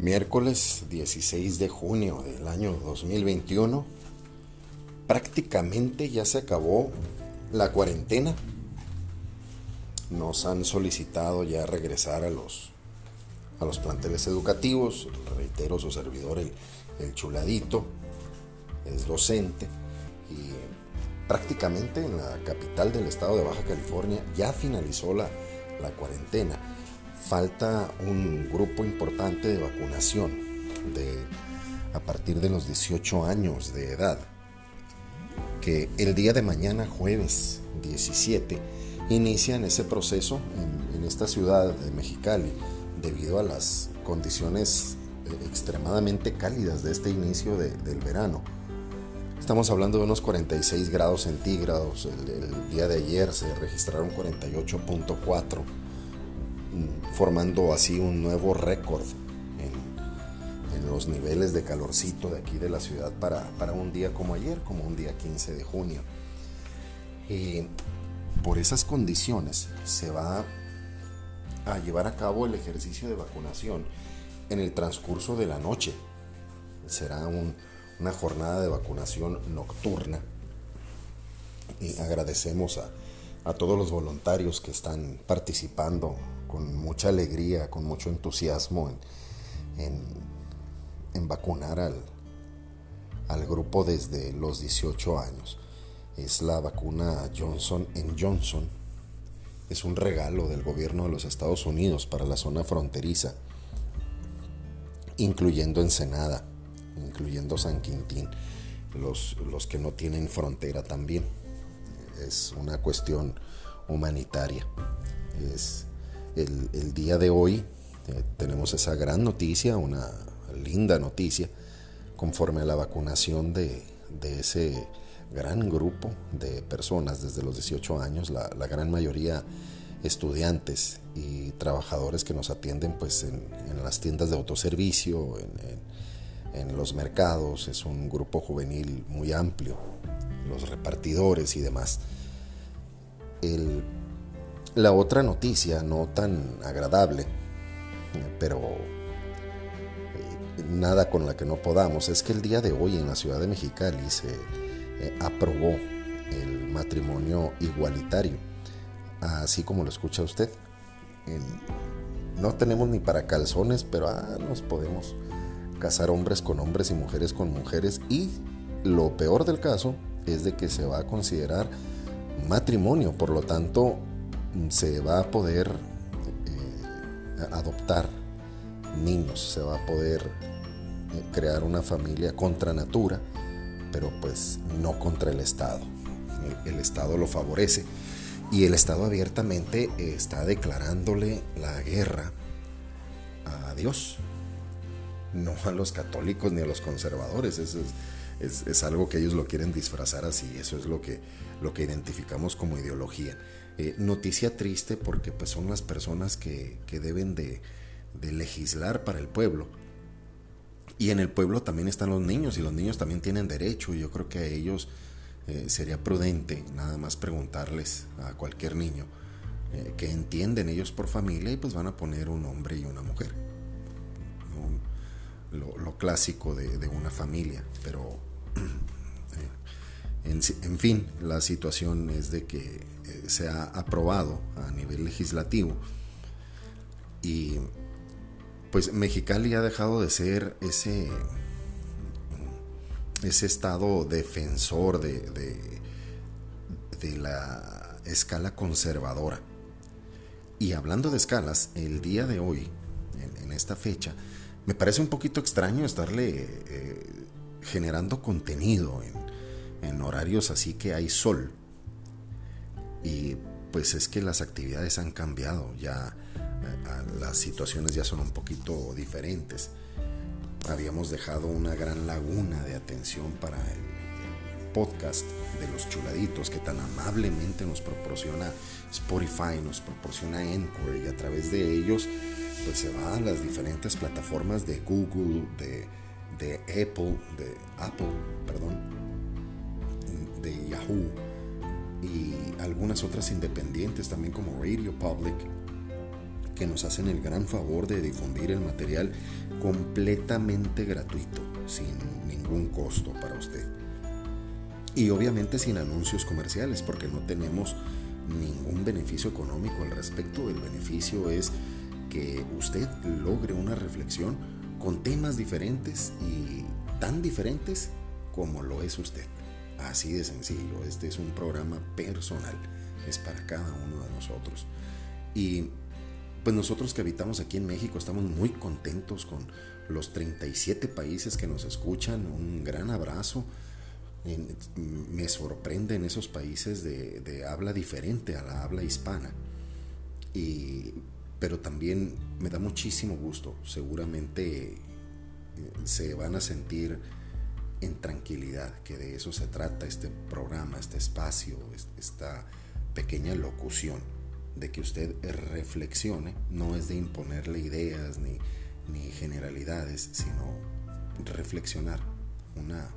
Miércoles 16 de junio del año 2021. Prácticamente ya se acabó la cuarentena. Nos han solicitado ya regresar a los, a los planteles educativos. Reitero, su servidor, el, chuladito, es docente. Y prácticamente en la capital del estado de Baja California ya finalizó la, la cuarentena falta un grupo importante de vacunación de, a partir de los 18 años de edad, que el día de mañana, jueves 17, inician ese proceso en, esta ciudad de Mexicali, debido a las condiciones eh, extremadamente cálidas de este inicio del verano. Estamos hablando de unos 46 grados centígrados. El, el, día de ayer se registraron 48.4 formando así un nuevo récord en, los niveles de calorcito de aquí de la ciudad para, para, un día como ayer, como un día 15 de junio. Y por esas condiciones se va a llevar a cabo el ejercicio de vacunación en el transcurso de la noche. Será una jornada de vacunación nocturna. Agradecemos a todos los voluntarios que están participando con mucha alegría, con mucho entusiasmo en, vacunar al, al grupo desde los 18 años. Es la vacuna Johnson Johnson. Es un regalo del gobierno de los Estados Unidos para la zona fronteriza, incluyendo Ensenada, incluyendo San Quintín, los, los que no tienen frontera también. Es una cuestión humanitaria. Es el, día de hoy eh, tenemos esa gran noticia, una linda noticia, conforme a la vacunación de, ese gran grupo de personas desde los 18 años, la, gran mayoría estudiantes y trabajadores que nos atienden pues en, las tiendas de autoservicio, en, en, los mercados, es un grupo juvenil muy amplio, los repartidores y demás. El la otra noticia, no tan agradable, pero eh, nada con la que no podamos, es que el día de hoy en la ciudad de Mexicali se eh, aprobó el matrimonio igualitario, así como lo escucha usted. no tenemos ni para calzones, pero ah, nos podemos casar hombres con hombres y mujeres con mujeres y lo peor del caso es de que se va a considerar matrimonio, por lo tanto se va a poder eh, adoptar niños, se va a poder eh, crear una familia contra natura, pero pues no contra el Estado. El, Estado lo favorece y el Estado abiertamente está declarándole la guerra a Dios, no a los católicos ni a los conservadores. Eso es, es, algo que ellos lo quieren disfrazar así, eso es lo que, lo que identificamos como ideología. Eh, noticia triste porque pues, son las personas que, deben de, legislar para el pueblo. Y en el pueblo también están los niños y los niños también tienen derecho. Y yo creo que a ellos eh, sería prudente nada más preguntarles a cualquier niño eh, que entienden ellos por familia y pues van a poner un hombre y una mujer. lo, clásico de, de, una familia. Pero en, fin, la situación es de que eh, se ha aprobado a nivel legislativo y pues Mexicali ha dejado de ser ese, ese estado defensor de, de, la escala conservadora. Y hablando de escalas, el día de hoy, en, esta fecha, me parece un poquito extraño estarle eh, generando contenido en, en horarios así que hay sol. Y pues es que las actividades han cambiado, ya eh, las situaciones ya son un poquito diferentes. Habíamos dejado una gran laguna de atención para el, podcast de los chuladitos que tan amablemente nos proporciona Spotify, nos proporciona Encore y a través de ellos pues se va a las diferentes plataformas de Google, de, de Apple, de Apple, perdón, de Yahoo y algunas otras independientes también como Radio Public que nos hacen el gran favor de difundir el material completamente gratuito, sin ningún costo para usted. Y obviamente sin anuncios comerciales, porque no tenemos ningún beneficio económico al respecto. El beneficio es que usted logre una reflexión con temas diferentes y tan diferentes como lo es usted. Así de sencillo, este es un programa personal, es para cada uno de nosotros. Y pues nosotros que habitamos aquí en México estamos muy contentos con los 37 países que nos escuchan. Un gran abrazo. Me sorprende en esos países de, habla diferente a la habla hispana. Y, pero también me da muchísimo gusto. Seguramente eh, se van a sentir en tranquilidad, que de eso se trata este programa, este espacio, esta pequeña locución, de que usted reflexione, no es de imponerle ideas ni, generalidades, sino reflexionar una,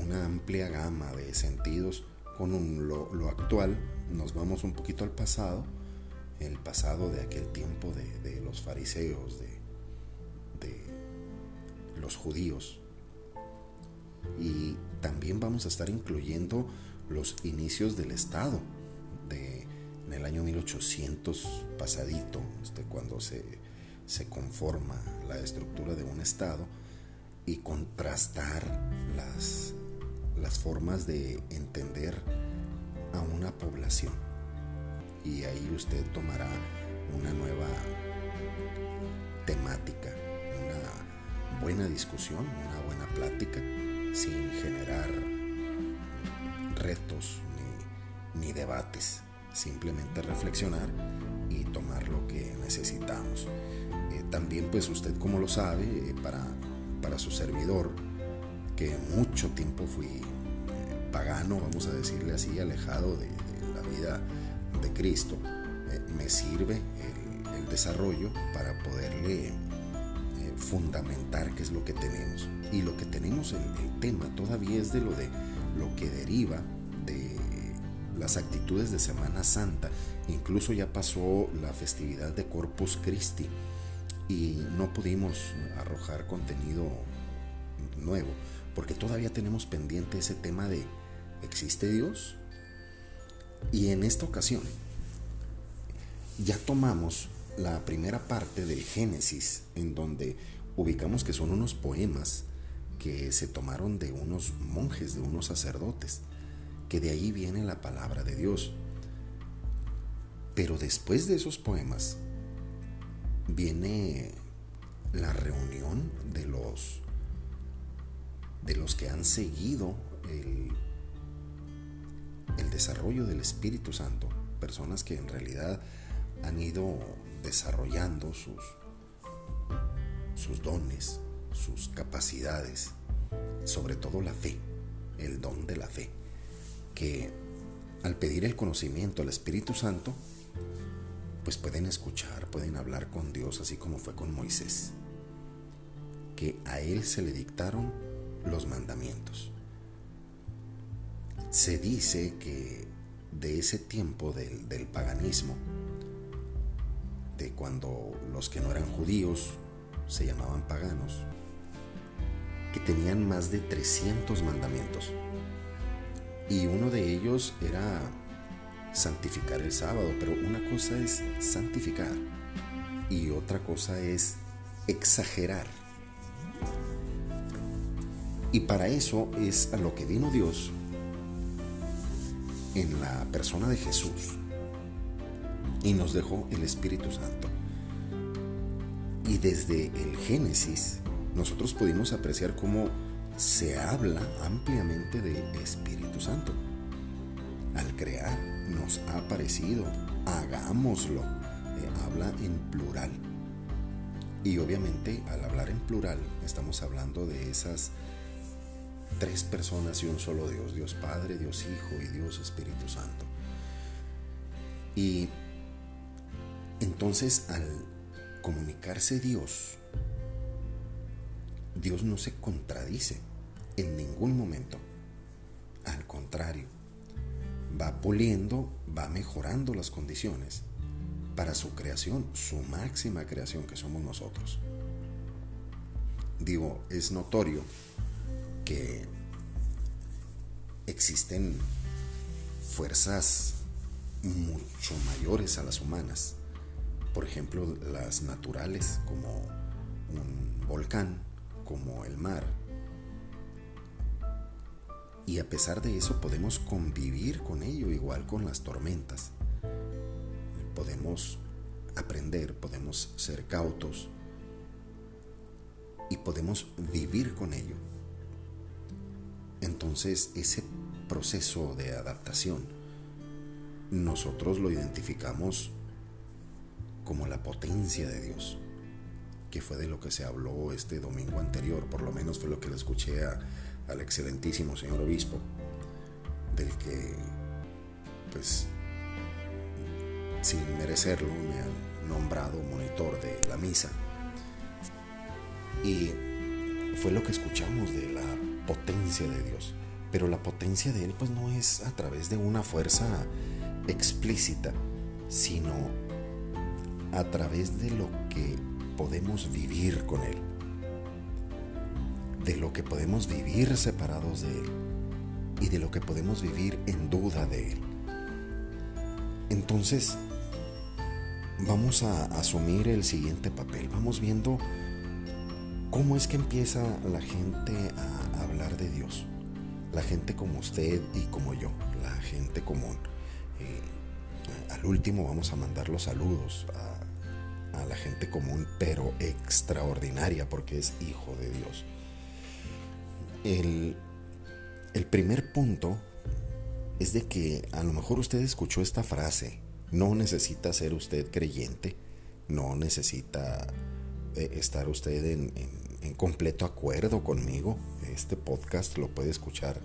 una amplia gama de sentidos con lo, actual, nos vamos un poquito al pasado, el pasado de aquel tiempo de, los fariseos, de, de los judíos, y también vamos a estar incluyendo los inicios del Estado, de, en el año 1800 pasadito, este, cuando se, se conforma la estructura de un Estado, y contrastar las, las formas de entender a una población. Y ahí usted tomará una nueva temática, una buena discusión, una buena plática sin generar retos ni, debates, simplemente reflexionar y tomar lo que necesitamos. Eh, también pues usted como lo sabe, eh, para, para su servidor, que mucho tiempo fui eh, pagano, vamos a decirle así, alejado de, la vida de Cristo, me sirve el, el desarrollo para poderle fundamentar qué es lo que tenemos. Y lo que tenemos, el, el, tema todavía es de lo de lo que deriva de las actitudes de Semana Santa. Incluso ya pasó la festividad de Corpus Christi y no pudimos arrojar contenido nuevo porque todavía tenemos pendiente ese tema de ¿existe Dios? Y en esta ocasión ya tomamos la primera parte del Génesis, en donde ubicamos que son unos poemas que se tomaron de unos monjes, de unos sacerdotes, que de ahí viene la palabra de Dios. Pero después de esos poemas viene la reunión de los de los que han seguido el, el desarrollo del Espíritu Santo, personas que en realidad han ido desarrollando sus, sus dones, sus capacidades, sobre todo la fe, el don de la fe, que al pedir el conocimiento al Espíritu Santo, pues pueden escuchar, pueden hablar con Dios, así como fue con Moisés, que a él se le dictaron los mandamientos. Se dice que de ese tiempo del, del paganismo, cuando los que no eran judíos se llamaban paganos, que tenían más de 300 mandamientos. Y uno de ellos era santificar el sábado, pero una cosa es santificar y otra cosa es exagerar. Y para eso es a lo que vino Dios en la persona de Jesús y nos dejó el Espíritu Santo. Y desde el Génesis nosotros pudimos apreciar cómo se habla ampliamente del Espíritu Santo. Al crear nos ha parecido, hagámoslo, eh, habla en plural. Y obviamente al hablar en plural estamos hablando de esas tres personas y un solo Dios, Dios Padre, Dios Hijo y Dios Espíritu Santo. Y entonces, al comunicarse Dios, Dios no se contradice en ningún momento. Al contrario, va puliendo, va mejorando las condiciones para su creación, su máxima creación que somos nosotros. Digo, es notorio que existen fuerzas mucho mayores a las humanas. Por ejemplo, las naturales, como un volcán, como el mar. Y a pesar de eso podemos convivir con ello, igual con las tormentas. Podemos aprender, podemos ser cautos y podemos vivir con ello. Entonces ese proceso de adaptación nosotros lo identificamos como la potencia de Dios, que fue de lo que se habló este domingo anterior, por lo menos fue lo que le escuché al excelentísimo señor obispo, del que, pues, sin merecerlo, me han nombrado monitor de la misa. Y fue lo que escuchamos de la potencia de Dios. Pero la potencia de Él pues no es a través de una fuerza explícita, sino a través de lo que podemos vivir con Él, de lo que podemos vivir separados de Él y de lo que podemos vivir en duda de Él. Entonces, vamos a asumir el siguiente papel. Vamos viendo cómo es que empieza la gente a hablar de Dios. La gente como usted y como yo, la gente común. Eh, al último vamos a mandar los saludos gente común, pero extraordinaria porque es hijo de Dios. El, el primer punto es de que a lo mejor usted escuchó esta frase, no necesita ser usted creyente, no necesita eh, estar usted en, completo acuerdo conmigo. Este podcast lo puede escuchar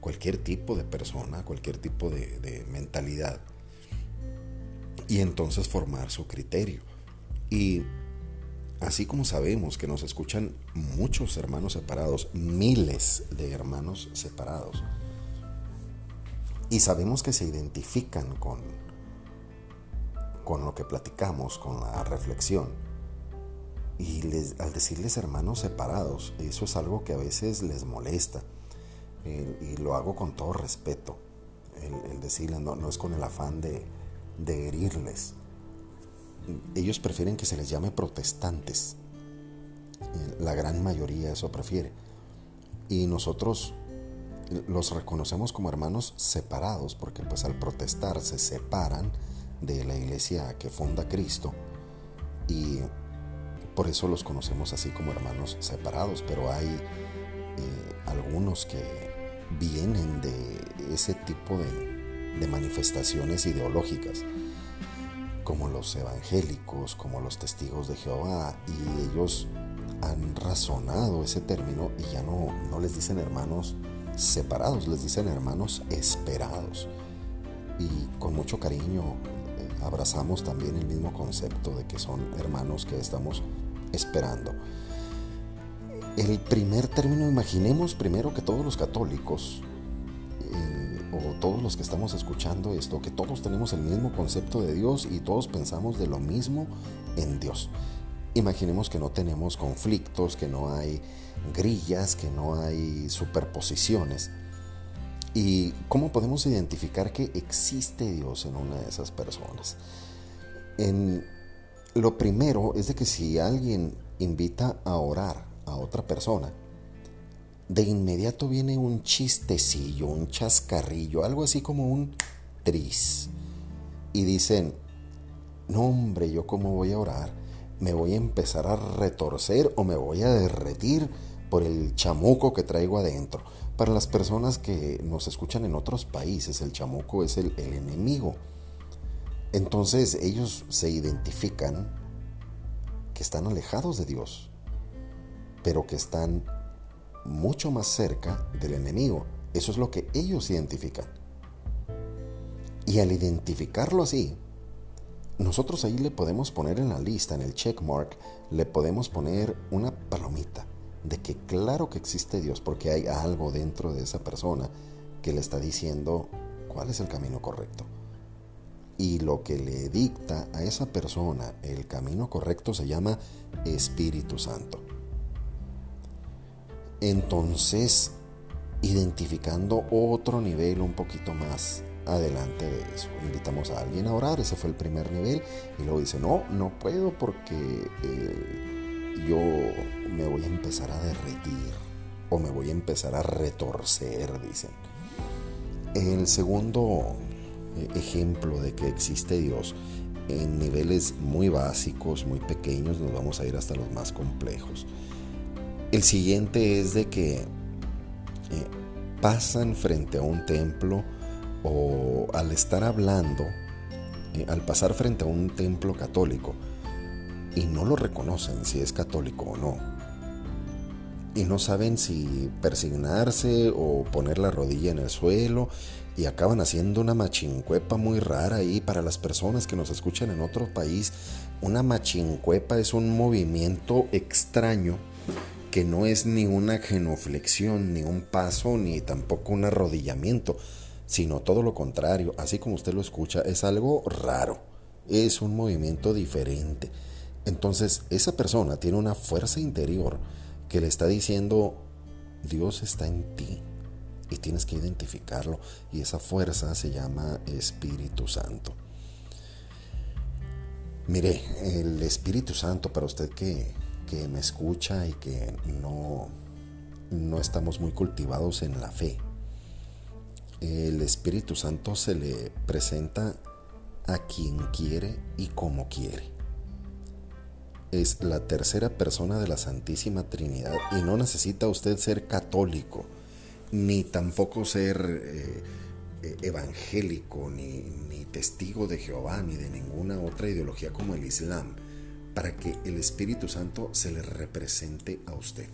cualquier tipo de persona, cualquier tipo de mentalidad y entonces formar su criterio. Y así como sabemos que nos escuchan muchos hermanos separados, miles de hermanos separados, y sabemos que se identifican con, con lo que platicamos, con la reflexión, y al decirles hermanos separados, eso es algo que a veces les molesta, y lo hago con todo respeto, el, decirles, no, no es con el afán de herirles. Ellos prefieren que se les llame protestantes. La gran mayoría eso prefiere. Y nosotros los reconocemos como hermanos separados porque pues al protestar se separan de la iglesia que funda Cristo y por eso los conocemos así como hermanos separados, pero hay eh, algunos que vienen de ese tipo de manifestaciones ideológicas, como los evangélicos, como los testigos de Jehová, y ellos han razonado ese término y ya no, no les dicen hermanos separados, les dicen hermanos esperados. Y con mucho cariño eh, abrazamos también el mismo concepto de que son hermanos que estamos esperando. El primer término, imaginemos primero que todos los católicos todos los que estamos escuchando esto, que todos tenemos el mismo concepto de Dios y todos pensamos de lo mismo en Dios. Imaginemos que no tenemos conflictos, que no hay grillas, que no hay superposiciones. ¿Y cómo podemos identificar que existe Dios en una de esas personas? En, lo primero es de que si alguien invita a orar a otra persona, de inmediato viene un chistecillo, un chascarrillo, algo así como un tris. Y dicen, no hombre, yo cómo voy a orar, me voy a empezar a retorcer o me voy a derretir por el chamuco que traigo adentro. Para las personas que nos escuchan en otros países, el chamuco es el, el enemigo. Entonces ellos se identifican que están alejados de Dios, pero que están mucho más cerca del enemigo. Eso es lo que ellos identifican. Y al identificarlo así, nosotros ahí le podemos poner en la lista, en el checkmark, le podemos poner una palomita de que claro que existe Dios porque hay algo dentro de esa persona que le está diciendo cuál es el camino correcto. Y lo que le dicta a esa persona el camino correcto se llama Espíritu Santo. Entonces, identificando otro nivel un poquito más adelante de eso. Invitamos a alguien a orar, ese fue el primer nivel, y luego dice, no, no puedo porque eh, yo me voy a empezar a derretir o me voy a empezar a retorcer, dicen. El segundo eh, ejemplo de que existe Dios en niveles muy básicos, muy pequeños, nos vamos a ir hasta los más complejos. El siguiente es de que eh, pasan frente a un templo o al estar hablando, eh, al pasar frente a un templo católico y no lo reconocen si es católico o no. Y no saben si persignarse o poner la rodilla en el suelo y acaban haciendo una machincuepa muy rara ahí para las personas que nos escuchan en otro país. Una machincuepa es un movimiento extraño que no es ni una genuflexión, ni un paso, ni tampoco un arrodillamiento, sino todo lo contrario, así como usted lo escucha, es algo raro, es un movimiento diferente. Entonces esa persona tiene una fuerza interior que le está diciendo, Dios está en ti y tienes que identificarlo y esa fuerza se llama Espíritu Santo. Mire, el Espíritu Santo para usted que que me escucha y que no, no estamos muy cultivados en la fe. El Espíritu Santo se le presenta a quien quiere y como quiere. Es la tercera persona de la Santísima Trinidad y no necesita usted ser católico, ni tampoco ser eh, evangélico, ni, ni testigo de Jehová, ni de ninguna otra ideología como el Islam para que el Espíritu Santo se le represente a usted.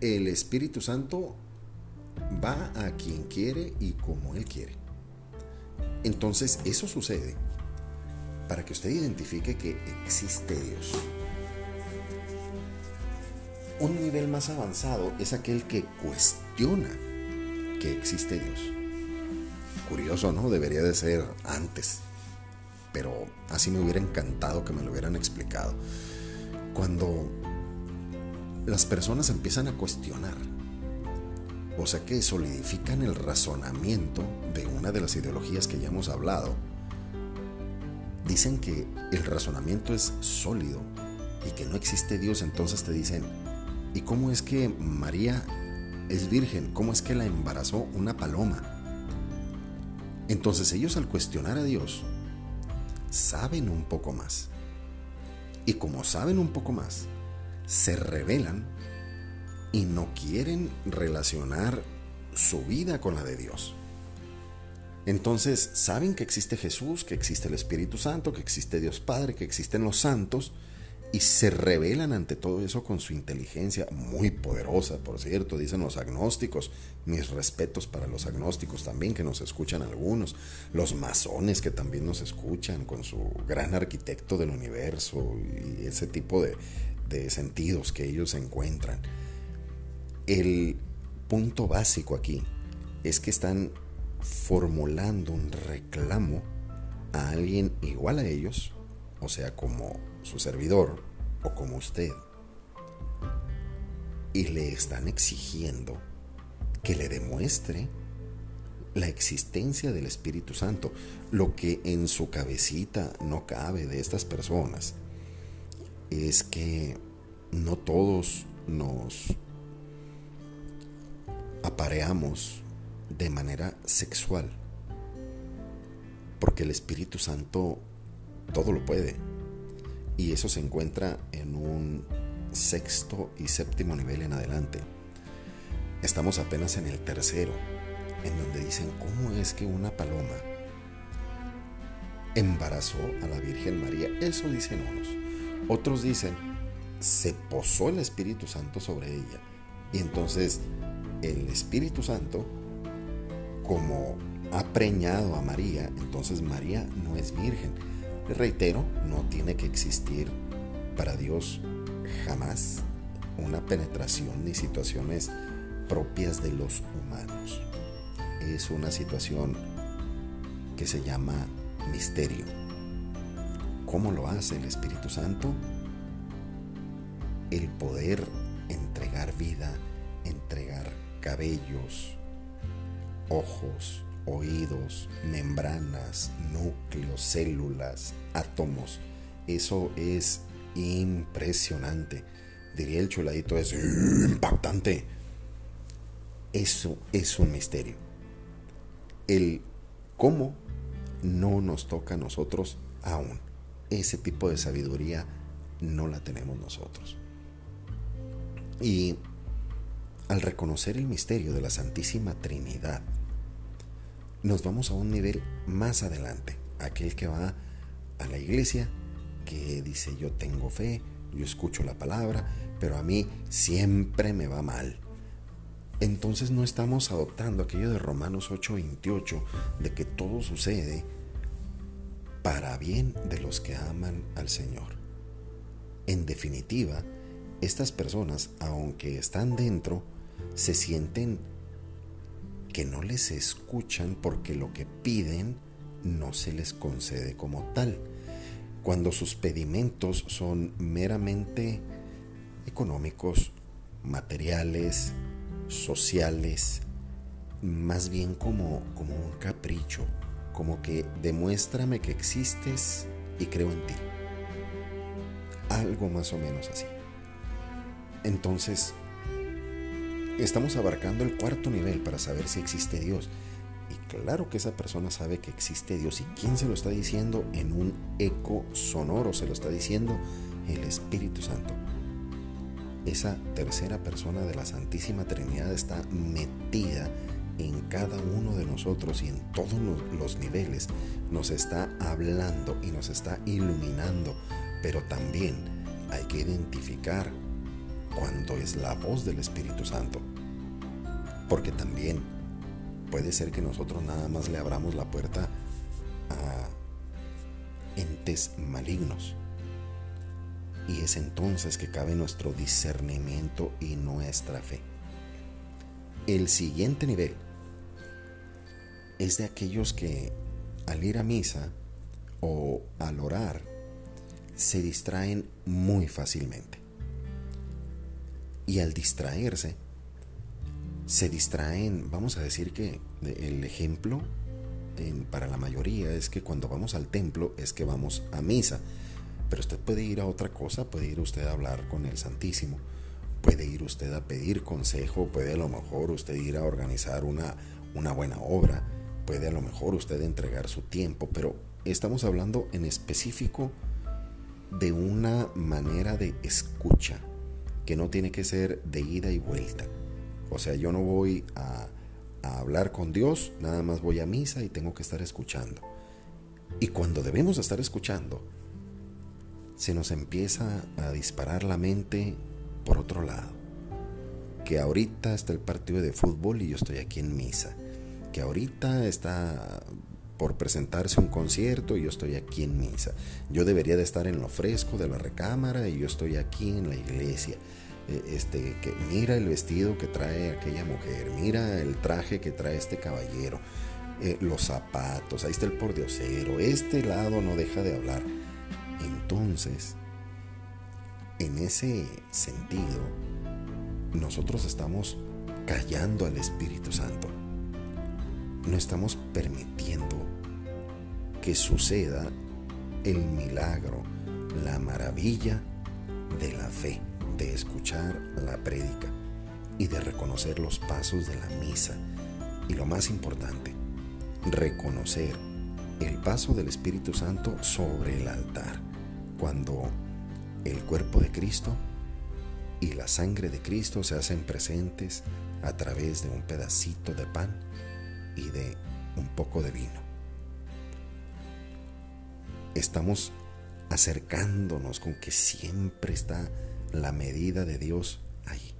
El Espíritu Santo va a quien quiere y como Él quiere. Entonces eso sucede para que usted identifique que existe Dios. Un nivel más avanzado es aquel que cuestiona que existe Dios. Curioso, ¿no? Debería de ser antes pero así me hubiera encantado que me lo hubieran explicado. Cuando las personas empiezan a cuestionar, o sea que solidifican el razonamiento de una de las ideologías que ya hemos hablado, dicen que el razonamiento es sólido y que no existe Dios, entonces te dicen, ¿y cómo es que María es virgen? ¿Cómo es que la embarazó una paloma? Entonces ellos al cuestionar a Dios, saben un poco más. Y como saben un poco más, se revelan y no quieren relacionar su vida con la de Dios. Entonces saben que existe Jesús, que existe el Espíritu Santo, que existe Dios Padre, que existen los santos, y se revelan ante todo eso con su inteligencia muy poderosa, por cierto, dicen los agnósticos, mis respetos para los agnósticos también, que nos escuchan algunos, los masones que también nos escuchan con su gran arquitecto del universo y ese tipo de, sentidos que ellos encuentran. El punto básico aquí es que están formulando un reclamo a alguien igual a ellos, o sea, como su servidor o como usted, y le están exigiendo que le demuestre la existencia del Espíritu Santo, lo que en su cabecita no cabe de estas personas es que no todos nos apareamos de manera sexual, porque el Espíritu Santo todo lo puede. Y eso se encuentra en un sexto y séptimo nivel en adelante. Estamos apenas en el tercero, en donde dicen cómo es que una paloma embarazó a la Virgen María. Eso dicen unos. Otros dicen, se posó el Espíritu Santo sobre ella. Y entonces el Espíritu Santo, como ha preñado a María, entonces María no es virgen reitero, no tiene que existir para Dios jamás una penetración ni situaciones propias de los humanos. Es una situación que se llama misterio. ¿Cómo lo hace el Espíritu Santo? El poder entregar vida, entregar cabellos, ojos, oídos, membranas, núcleos, células, átomos. Eso es impresionante. Diría el chuladito, es impactante. Eso es un misterio. El cómo no nos toca a nosotros aún. Ese tipo de sabiduría no la tenemos nosotros. Y al reconocer el misterio de la Santísima Trinidad, nos vamos a un nivel más adelante, aquel que va a la iglesia, que dice yo tengo fe, yo escucho la palabra, pero a mí siempre me va mal. Entonces no estamos adoptando aquello de Romanos 8:28, de que todo sucede para bien de los que aman al Señor. En definitiva, estas personas, aunque están dentro, se sienten que no les escuchan porque lo que piden no se les concede como tal. Cuando sus pedimentos son meramente económicos, materiales, sociales, más bien como, como un capricho, como que demuéstrame que existes y creo en ti. Algo más o menos así. Entonces, estamos abarcando el cuarto nivel para saber si existe Dios. Y claro que esa persona sabe que existe Dios. ¿Y quién se lo está diciendo? En un eco sonoro se lo está diciendo el Espíritu Santo. Esa tercera persona de la Santísima Trinidad está metida en cada uno de nosotros y en todos los niveles. Nos está hablando y nos está iluminando. Pero también hay que identificar cuando es la voz del Espíritu Santo. Porque también puede ser que nosotros nada más le abramos la puerta a entes malignos. Y es entonces que cabe nuestro discernimiento y nuestra fe. El siguiente nivel es de aquellos que al ir a misa o al orar se distraen muy fácilmente. Y al distraerse, se distraen, vamos a decir que el ejemplo para la mayoría es que cuando vamos al templo es que vamos a misa. Pero usted puede ir a otra cosa, puede ir usted a hablar con el Santísimo, puede ir usted a pedir consejo, puede a lo mejor usted ir a organizar una, una buena obra, puede a lo mejor usted entregar su tiempo, pero estamos hablando en específico de una manera de escucha, que no tiene que ser de ida y vuelta. O sea, yo no voy a, hablar con Dios, nada más voy a misa y tengo que estar escuchando. Y cuando debemos estar escuchando, se nos empieza a disparar la mente por otro lado. Que ahorita está el partido de fútbol y yo estoy aquí en misa. Que ahorita está por presentarse un concierto y yo estoy aquí en misa. Yo debería de estar en lo fresco de la recámara y yo estoy aquí en la iglesia. E, este, que mira el vestido que trae aquella mujer, mira el traje que trae este caballero, eh, los zapatos, ahí está el pordiosero, este lado no deja de hablar. Entonces, en ese sentido, nosotros estamos callando al Espíritu Santo no estamos permitiendo que suceda el milagro, la maravilla de la fe, de escuchar la prédica y de reconocer los pasos de la misa. Y lo más importante, reconocer el paso del Espíritu Santo sobre el altar, cuando el cuerpo de Cristo y la sangre de Cristo se hacen presentes a través de un pedacito de pan y de un poco de vino. Estamos acercándonos con que siempre está la medida de Dios ahí.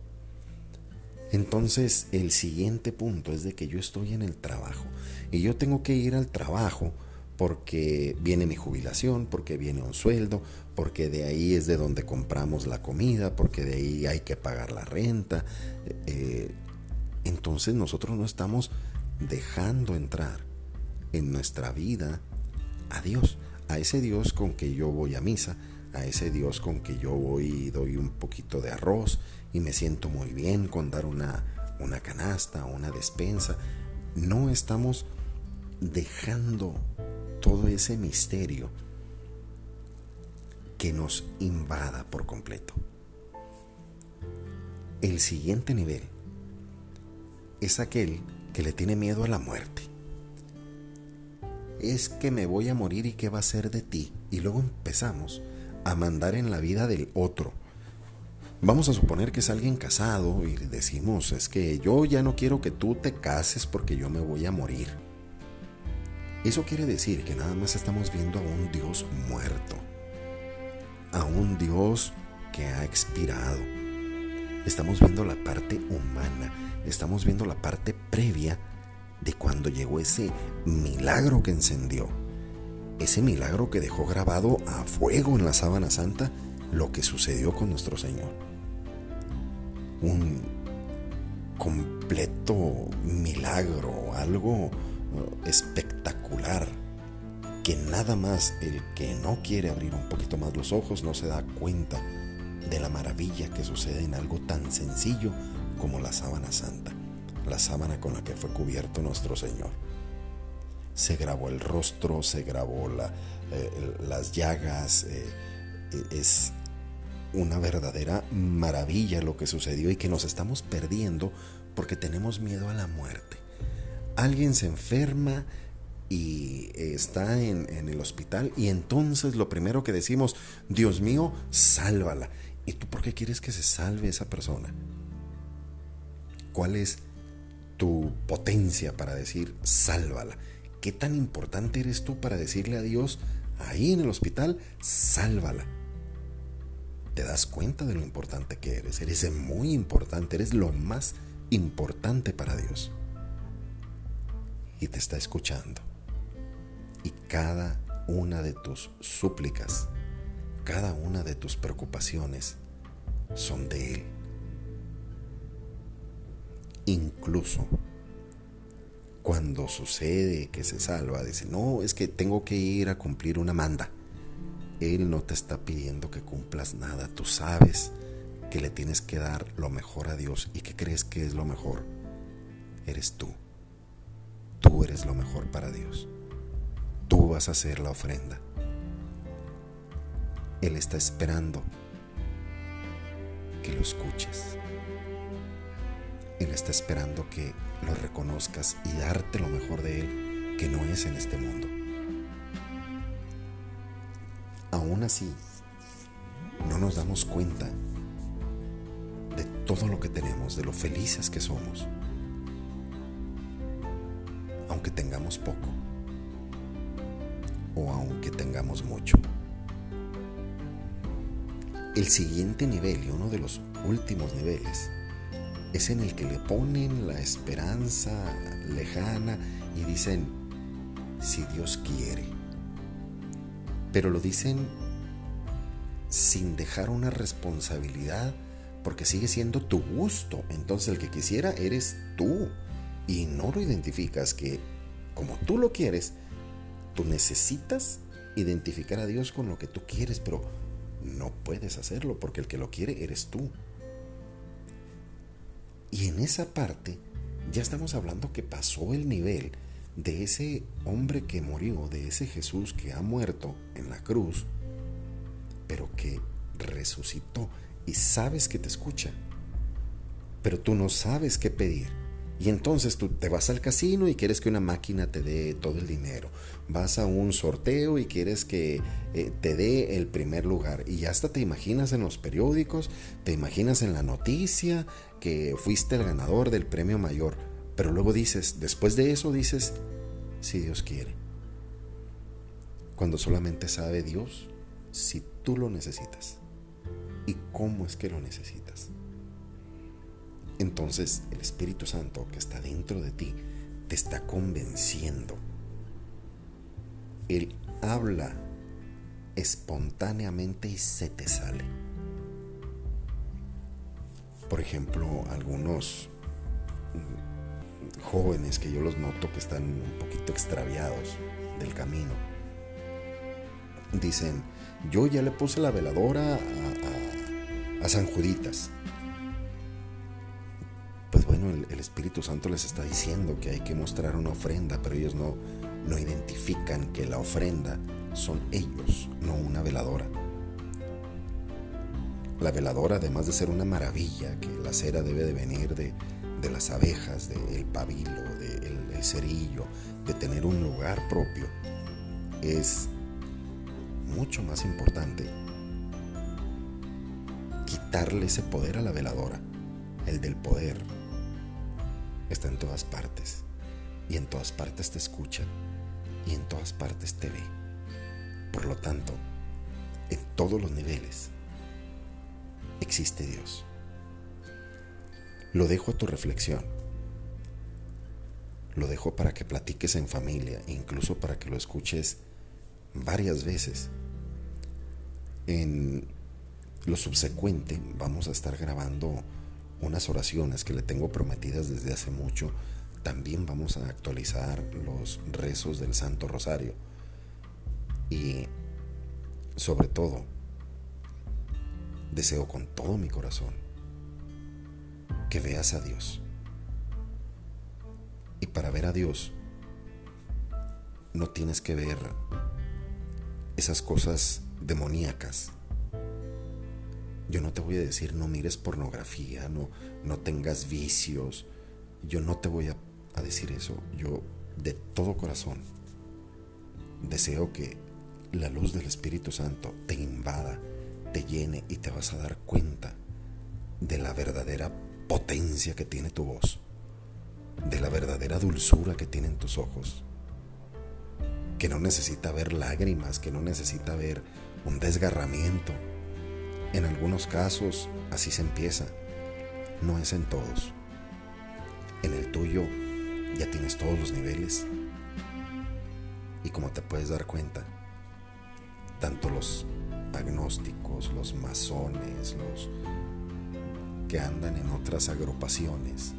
Entonces el siguiente punto es de que yo estoy en el trabajo y yo tengo que ir al trabajo porque viene mi jubilación, porque viene un sueldo, porque de ahí es de donde compramos la comida, porque de ahí hay que pagar la renta. Eh, entonces nosotros no estamos dejando entrar en nuestra vida a Dios, a ese Dios con que yo voy a misa, a ese Dios con que yo voy y doy un poquito de arroz y me siento muy bien con dar una, una canasta, una despensa. No estamos dejando todo ese misterio que nos invada por completo. El siguiente nivel es aquel que le tiene miedo a la muerte. Es que me voy a morir y qué va a ser de ti. Y luego empezamos a mandar en la vida del otro. Vamos a suponer que es alguien casado y decimos, es que yo ya no quiero que tú te cases porque yo me voy a morir. Eso quiere decir que nada más estamos viendo a un Dios muerto, a un Dios que ha expirado. Estamos viendo la parte humana, estamos viendo la parte previa de cuando llegó ese milagro que encendió, ese milagro que dejó grabado a fuego en la sábana santa lo que sucedió con nuestro Señor. Un completo milagro, algo espectacular que nada más el que no quiere abrir un poquito más los ojos no se da cuenta de la maravilla que sucede en algo tan sencillo como la sábana santa, la sábana con la que fue cubierto nuestro Señor. Se grabó el rostro, se grabó eh, las llagas, eh, e, es una verdadera maravilla lo que sucedió y que nos estamos perdiendo porque tenemos miedo a la muerte alguien se enferma y está en, el hospital y entonces lo primero que decimos, Dios mío, sálvala. ¿Y tú por qué quieres que se salve esa persona? ¿Cuál es tu potencia para decir, sálvala? ¿Qué tan importante eres tú para decirle a Dios ahí en el hospital, sálvala? ¿Te das cuenta de lo importante que eres? Eres muy importante, eres lo más importante para Dios y te está escuchando. Y cada una de tus súplicas, cada una de tus preocupaciones son de Él. Incluso cuando sucede que se salva, dice, no, es que tengo que ir a cumplir una manda. Él no te está pidiendo que cumplas nada. Tú sabes que le tienes que dar lo mejor a Dios. ¿Y que crees que es lo mejor? Eres tú. Tú eres lo mejor para Dios. Tú vas a hacer la ofrenda. Él está esperando que lo escuches. Está esperando que lo reconozcas y darte lo mejor de Él que no es en este mundo. Aún así, no nos damos cuenta de todo lo que tenemos, de lo felices que somos aunque tengamos poco o aunque tengamos mucho. El siguiente nivel y uno de los últimos niveles es en el que le ponen la esperanza lejana y dicen, si Dios quiere. Pero lo dicen sin dejar una responsabilidad porque sigue siendo tu gusto. Entonces el que quisiera eres tú y no lo identificas que como tú lo quieres, tú necesitas identificar a Dios con lo que tú quieres, pero no puedes hacerlo porque el que lo quiere eres tú. Y en esa parte ya estamos hablando que pasó el nivel de ese hombre que murió, de ese Jesús que ha muerto en la cruz, pero que resucitó. Y sabes que te escucha, pero tú no sabes qué pedir y entonces tú te vas al casino y quieres que una máquina te dé todo el dinero. Vas a un sorteo y quieres que eh, te dé el primer lugar. Y hasta te imaginas en los periódicos, te imaginas en la noticia que fuiste el ganador del premio mayor. Pero luego dices, después de eso dices, si Dios quiere. Cuando solamente sabe Dios si tú lo necesitas y cómo es que lo necesitas entonces el Espíritu Santo que está dentro de ti te está convenciendo. Él habla espontáneamente y se te sale. Por ejemplo, algunos jóvenes que yo los noto que están un poquito extraviados del camino. Dicen, yo ya le puse la veladora a, San Juditas. Pues bueno, el, Espíritu Santo les está diciendo que hay que mostrar una ofrenda, pero ellos no, no identifican que la ofrenda son ellos, no una veladora. La veladora, además de ser una maravilla, que la cera debe de venir de, las abejas, del pabilo, del cerillo, de tener un lugar propio, es mucho más importante quitarle ese poder a la veladora. El del poder está en todas partes y en todas partes te escucha y en todas partes te ve. Por lo tanto, en todos los niveles existe Dios. Lo dejo a tu reflexión. Lo dejo para que platiques en familia, incluso para que lo escuches varias veces. En lo subsecuente vamos a estar grabando unas oraciones que le tengo prometidas desde hace mucho. También vamos a actualizar los rezos del Santo Rosario. Y sobre todo, deseo con todo mi corazón que veas a Dios. Y para ver a Dios, no tienes que ver esas cosas demoníacas. Yo no te voy a decir no mires pornografía, no, no tengas vicios. Yo no te voy a, a decir eso. Yo de todo corazón deseo que la luz del Espíritu Santo te invada, te llene y te vas a dar cuenta de la verdadera potencia que tiene tu voz, de la verdadera dulzura que tienen tus ojos, que no necesita ver lágrimas, que no necesita ver un desgarramiento. En algunos casos así se empieza, no es en todos. En el tuyo ya tienes todos los niveles. Y como te puedes dar cuenta, tanto los agnósticos, los masones, los que andan en otras agrupaciones,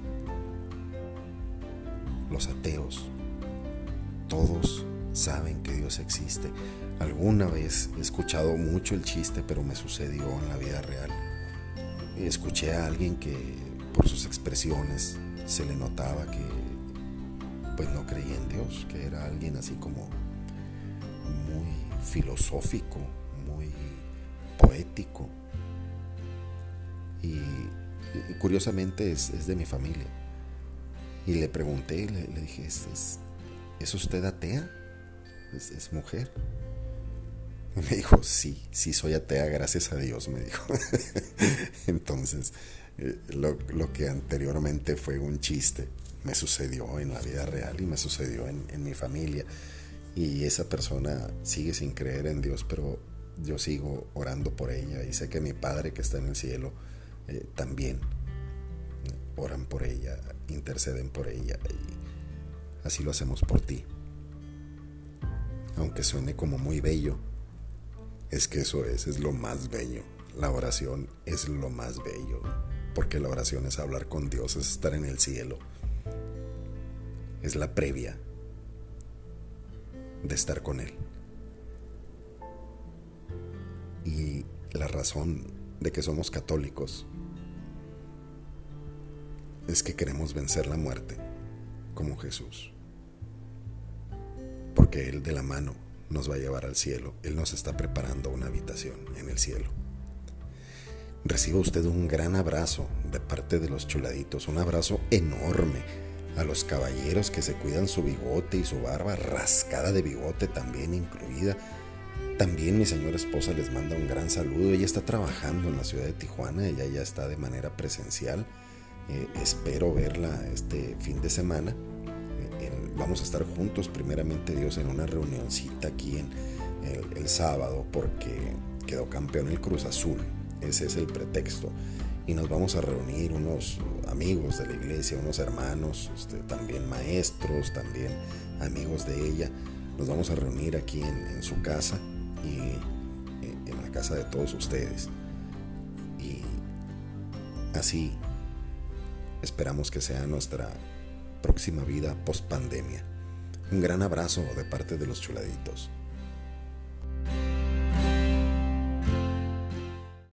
los ateos, todos saben que Dios existe. Alguna vez he escuchado mucho el chiste, pero me sucedió en la vida real. Escuché a alguien que por sus expresiones se le notaba que pues no creía en Dios, que era alguien así como filosófico, muy poético. Y, curiosamente es, de mi familia. Y le pregunté, le, le dije, ¿Es, ¿es, usted atea? ¿Es, mujer? me dijo, sí, sí soy atea, gracias a Dios, me dijo. Entonces, eh, lo, que anteriormente fue un chiste, me sucedió en la vida real y me sucedió en, en mi familia y esa persona sigue sin creer en Dios, pero yo sigo orando por ella y sé que mi Padre que está en el cielo eh, también oran por ella, interceden por ella y así lo hacemos por ti. Aunque suene como muy bello, es que eso es, es lo más bello. La oración es lo más bello, porque la oración es hablar con Dios, es estar en el cielo. Es la previa de estar con Él. Y la razón de que somos católicos es que queremos vencer la muerte como Jesús. Porque Él de la mano nos va a llevar al cielo. Él nos está preparando una habitación en el cielo. Reciba usted un gran abrazo de parte de los chuladitos, un abrazo enorme a los caballeros que se cuidan su bigote y su barba rascada de bigote también incluida. También mi señora esposa les manda un gran saludo. Ella está trabajando en la ciudad de Tijuana, ella ya está de manera presencial. Eh, espero verla este fin de semana. Vamos a estar juntos, primeramente Dios, en una reunioncita aquí en el sábado porque quedó campeón el Cruz Azul. Ese es el pretexto y nos vamos a reunir unos amigos de la iglesia, unos hermanos, este, también maestros, también amigos de ella. Nos vamos a reunir aquí en, su casa y eh, en la casa de todos ustedes. Y así esperamos que sea nuestra próxima vida post pandemia. Un gran abrazo de parte de los chuladitos.